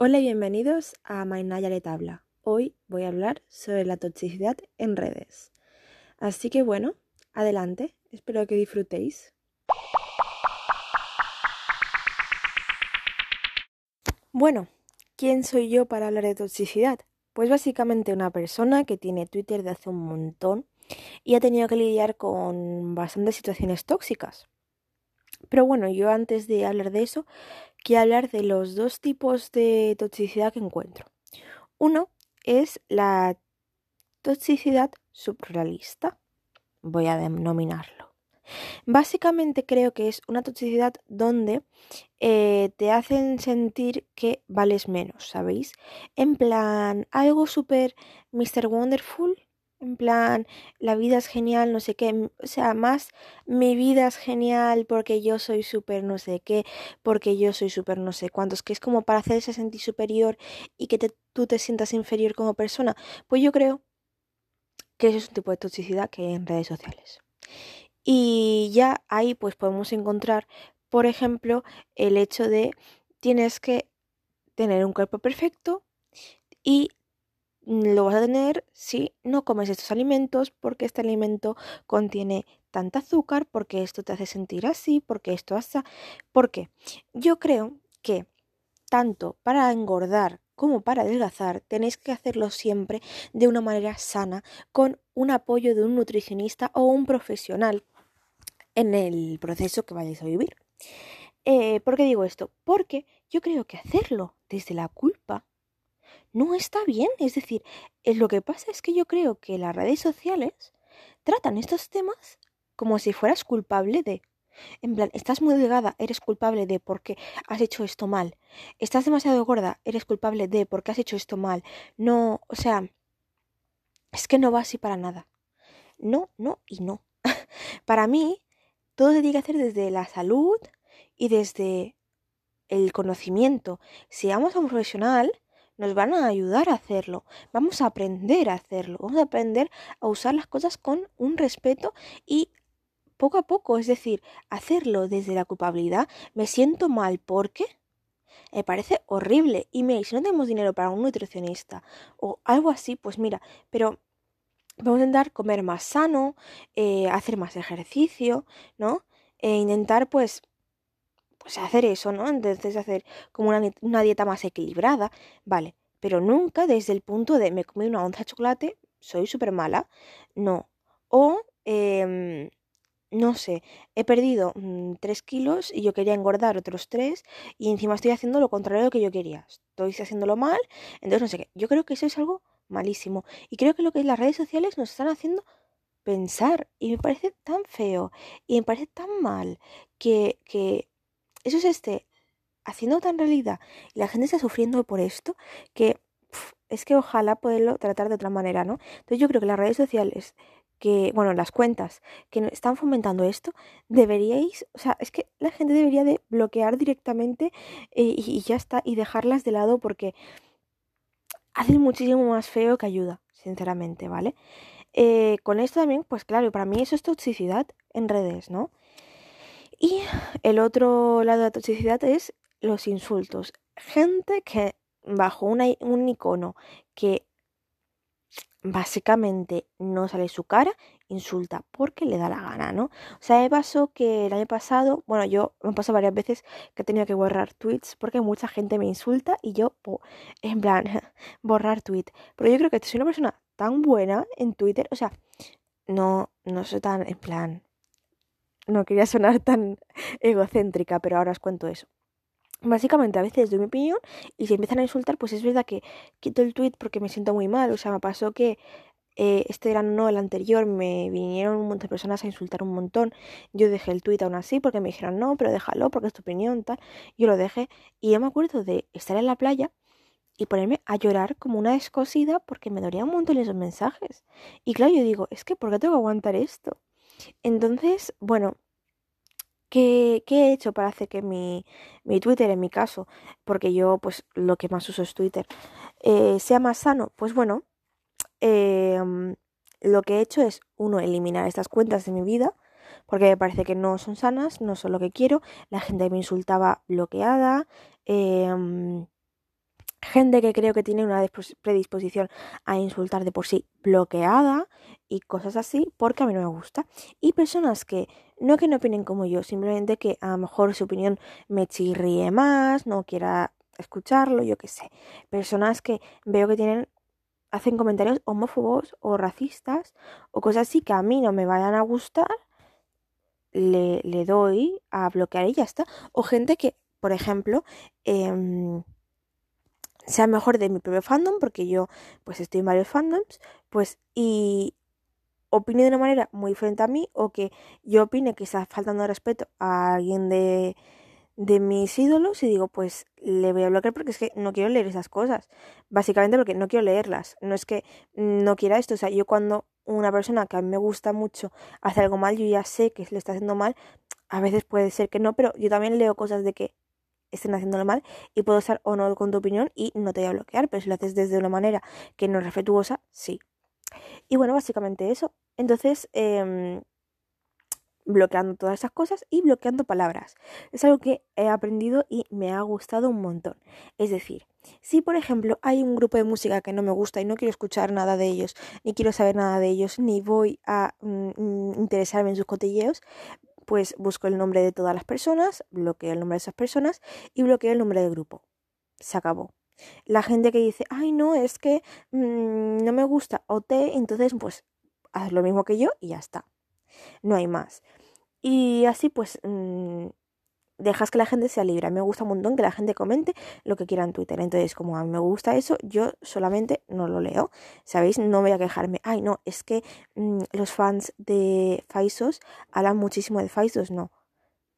Hola y bienvenidos a le Tabla. Hoy voy a hablar sobre la toxicidad en redes. Así que bueno, adelante, espero que disfrutéis. Bueno, ¿quién soy yo para hablar de toxicidad? Pues básicamente una persona que tiene Twitter de hace un montón y ha tenido que lidiar con bastantes situaciones tóxicas. Pero bueno, yo antes de hablar de eso, quiero hablar de los dos tipos de toxicidad que encuentro. Uno es la toxicidad subrealista, voy a denominarlo. Básicamente creo que es una toxicidad donde eh, te hacen sentir que vales menos, ¿sabéis? En plan, algo súper Mr. Wonderful, en plan, la vida es genial, no sé qué, o sea, más mi vida es genial porque yo soy súper no sé qué, porque yo soy súper no sé cuántos, que es como para hacerse sentir superior y que tú te sientas inferior como persona. Pues yo creo que eso es un tipo de toxicidad que hay en redes sociales. Y ya ahí pues podemos encontrar, por ejemplo, el hecho de tienes que tener un cuerpo perfecto y lo vas a tener si no comes estos alimentos porque este alimento contiene tanta azúcar, porque esto te hace sentir así, porque esto hace... ¿Por qué? Yo creo que tanto para engordar como para adelgazar tenéis que hacerlo siempre de una manera sana, con un apoyo de un nutricionista o un profesional en el proceso que vayáis a vivir. Eh, ¿Por qué digo esto? Porque yo creo que hacerlo desde la culpa no está bien. Es decir, es lo que pasa es que yo creo que las redes sociales tratan estos temas como si fueras culpable de. En plan, estás muy delgada, eres culpable de porque has hecho esto mal. Estás demasiado gorda, eres culpable de porque has hecho esto mal. No, o sea, es que no va así para nada. No, no y no. para mí, todo se tiene que hacer desde la salud y desde el conocimiento. Si vamos a un profesional, nos van a ayudar a hacerlo, vamos a aprender a hacerlo, vamos a aprender a usar las cosas con un respeto y poco a poco, es decir, hacerlo desde la culpabilidad, me siento mal porque me parece horrible. Y me si no tenemos dinero para un nutricionista o algo así, pues mira, pero vamos a intentar comer más sano, eh, hacer más ejercicio, ¿no? E intentar pues pues hacer eso, ¿no? Entonces hacer como una, dieta más equilibrada, vale, pero nunca desde el punto de me comí una onza de chocolate, soy súper mala, no. O, em, no sé, he perdido 3 mm, kilos y yo quería engordar otros 3 y encima estoy haciendo lo contrario de lo que yo quería. Estoy haciéndolo mal, entonces no sé qué. Yo creo que eso es algo malísimo. Y creo que lo que las redes sociales nos están haciendo pensar y me parece tan feo y me parece tan mal que, que eso es este, haciendo tan realidad y la gente está sufriendo por esto que es que ojalá poderlo tratar de otra manera, ¿no? Entonces yo creo que las redes sociales que, bueno, las cuentas que están fomentando esto, deberíais, o sea, es que la gente debería de bloquear directamente eh, y, ya está, y dejarlas de lado porque hacen muchísimo más feo que ayuda, sinceramente, ¿vale? Eh, con esto también, pues claro, para mí eso es toxicidad en redes, ¿no? Y el otro lado de la toxicidad es los insultos. Gente que bajo un icono que básicamente no sale su cara, insulta porque le da la gana, ¿no? O sea, me pasó que el año pasado, bueno, yo me pasado varias veces que he tenido que borrar tweets porque mucha gente me insulta y yo, en plan, borrar tweet. Pero yo creo que soy una persona tan buena en Twitter, o sea, no, no soy tan, en plan, no quería sonar tan egocéntrica, pero ahora os cuento eso. Básicamente a veces doy mi opinión y si empiezan a insultar, pues es verdad que quito el tweet porque me siento muy mal. O sea, me pasó que eh, este verano no, el anterior, me vinieron un montón de personas a insultar un montón. Yo dejé el tweet aún así porque me dijeron no, pero déjalo porque es tu opinión, tal. Yo lo dejé y yo me acuerdo de estar en la playa y ponerme a llorar como una descosida porque me dolía un montón esos mensajes. Y claro, yo digo, es que ¿por qué tengo que aguantar esto? Entonces, bueno, ¿qué, he hecho para hacer que mi, mi, Twitter, en mi caso, porque yo pues lo que más uso es Twitter, eh, sea más sano? Pues bueno, em, lo que he hecho es, uno, eliminar estas cuentas de mi vida, porque me parece que no son sanas, no son lo que quiero, la gente me insultaba bloqueada, em, gente que creo que tiene una predisposición a insultar de por sí bloqueada y cosas así porque a mí no me gusta. Y personas que no que no opinen como yo, simplemente que a lo mejor su opinión me chirríe más, no quiera escucharlo, yo qué sé. Personas que veo que tienen hacen comentarios homófobos o racistas o cosas así que a mí no me vayan a gustar, le, le doy a bloquear y ya está. O gente que, por ejemplo, eh, sea mejor de mi propio fandom, porque yo pues estoy en varios fandoms, pues y opine de una manera muy diferente a mí o que yo opine que está faltando respeto a alguien de, de mis ídolos y digo pues le voy a bloquear porque es que no quiero leer esas cosas, básicamente porque no quiero leerlas, no es que no quiera esto, o sea, yo cuando una persona que a mí me gusta mucho hace algo mal, yo ya sé que le está haciendo mal, a veces puede ser que no, pero yo también leo cosas de que estén haciéndolo mal y puedo estar o no con tu opinión y no te voy a bloquear, pero si lo haces desde una manera que no es respetuosa, sí. Y bueno, básicamente eso. Entonces, em, bloqueando todas esas cosas y bloqueando palabras. Es algo que he aprendido y me ha gustado un montón. Es decir, si por ejemplo hay un grupo de música que no me gusta y no quiero escuchar nada de ellos, ni quiero saber nada de ellos, ni voy a mm, interesarme en sus cotilleos, pues busco el nombre de todas las personas, bloqueo el nombre de esas personas y bloqueo el nombre del grupo. Se acabó. La gente que dice, ay no, es que mm, no me gusta OT, entonces pues haz lo mismo que yo y ya está. No hay más. Y así pues mm, dejas que la gente sea libre. A mí me gusta un montón que la gente comente lo que quiera en Twitter. Entonces, como a mí me gusta eso, yo solamente no lo leo. ¿Sabéis? No voy a quejarme. Ay, no, es que mm, los fans de Faisos hablan muchísimo de Faisos. No.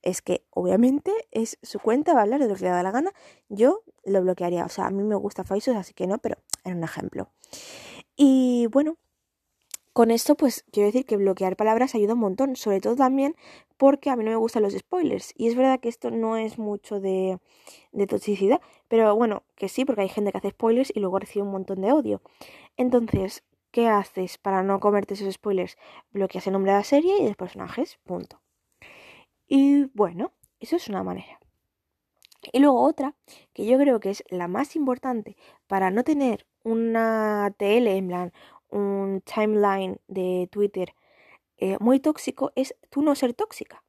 Es que obviamente es su cuenta, va a hablar de lo que le da la gana. Yo lo bloquearía. O sea, a mí me gusta Faisos, así que no, pero era un ejemplo. Y bueno, con esto, pues quiero decir que bloquear palabras ayuda un montón, sobre todo también porque a mí no me gustan los spoilers. Y es verdad que esto no es mucho de, de toxicidad, pero bueno, que sí, porque hay gente que hace spoilers y luego recibe un montón de odio. Entonces, ¿qué haces para no comerte esos spoilers? Bloqueas el nombre de la serie y de los personajes, punto. Y bueno, eso es una manera. Y luego otra, que yo creo que es la más importante para no tener una TL en plan un timeline de Twitter eh, muy tóxico es tú no ser tóxica.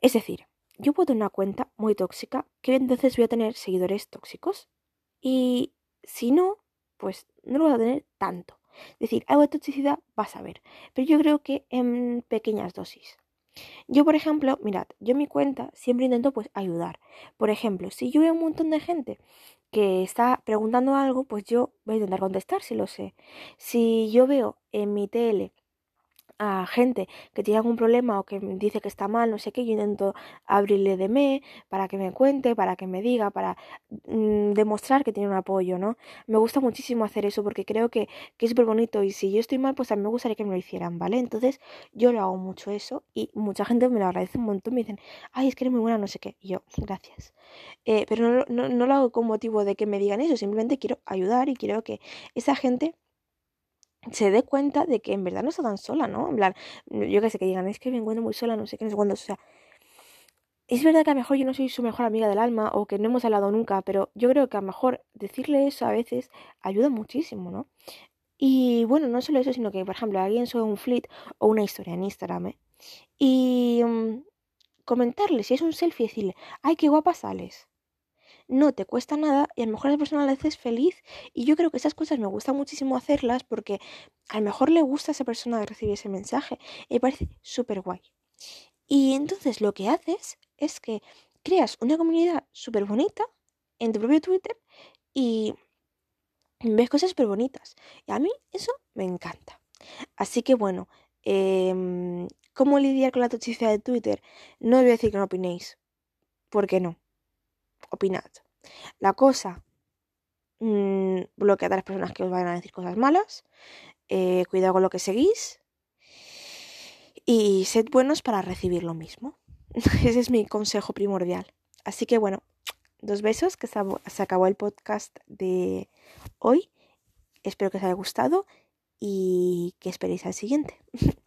Es decir, yo puedo tener una cuenta muy tóxica que entonces voy a tener seguidores tóxicos y si no, pues no lo voy a tener tanto. Es decir, algo de toxicidad vas a ver, pero yo creo que en pequeñas dosis. Yo, por ejemplo, mirad, yo en mi cuenta siempre intento pues ayudar. Por ejemplo, si yo veo un montón de gente que está preguntando algo, pues yo voy a intentar contestar si lo sé. Si yo veo en mi tele a gente que tiene algún problema o que dice que está mal, no sé qué, yo intento abrirle de me para que me cuente, para que me diga, para mm, demostrar que tiene un apoyo, ¿no? Me gusta muchísimo hacer eso porque creo que, que es súper bonito y si yo estoy mal, pues a mí me gustaría que me lo hicieran, ¿vale? Entonces yo lo hago mucho eso y mucha gente me lo agradece un montón, me dicen, ay, es que eres muy buena, no sé qué, y yo, gracias. Eh, pero no, no, no lo hago con motivo de que me digan eso, simplemente quiero ayudar y quiero que esa gente se dé cuenta de que en verdad no está tan sola, ¿no? En plan, yo que sé, que digan, es que me encuentro muy sola, no sé qué, no sé cuándo, o sea, es verdad que a lo mejor yo no soy su mejor amiga del alma o que no hemos hablado nunca, pero yo creo que a lo mejor decirle eso a veces ayuda muchísimo, ¿no? Y bueno, no solo eso, sino que, por ejemplo, alguien sube un fleet o una historia en Instagram, ¿eh? Y mm, comentarle, si es un selfie, decirle, ay, qué guapa sales no te cuesta nada y a lo mejor a la persona la haces feliz. Y yo creo que esas cosas me gusta muchísimo hacerlas porque a lo mejor le gusta a esa persona recibir ese mensaje y me parece súper guay. Y entonces lo que haces es que creas una comunidad súper bonita en tu propio Twitter y ves cosas súper bonitas. Y a mí eso me encanta. Así que bueno, em, ¿cómo lidiar con la toxicidad de Twitter? No os voy a decir que no opinéis. ¿Por qué no? Opinad. La cosa, mmm, bloquead a las personas que os vayan a decir cosas malas, eh, cuidado con lo que seguís y sed buenos para recibir lo mismo. Ese es mi consejo primordial. Así que bueno, dos besos, que se acabó el podcast de hoy. Espero que os haya gustado y que esperéis al siguiente.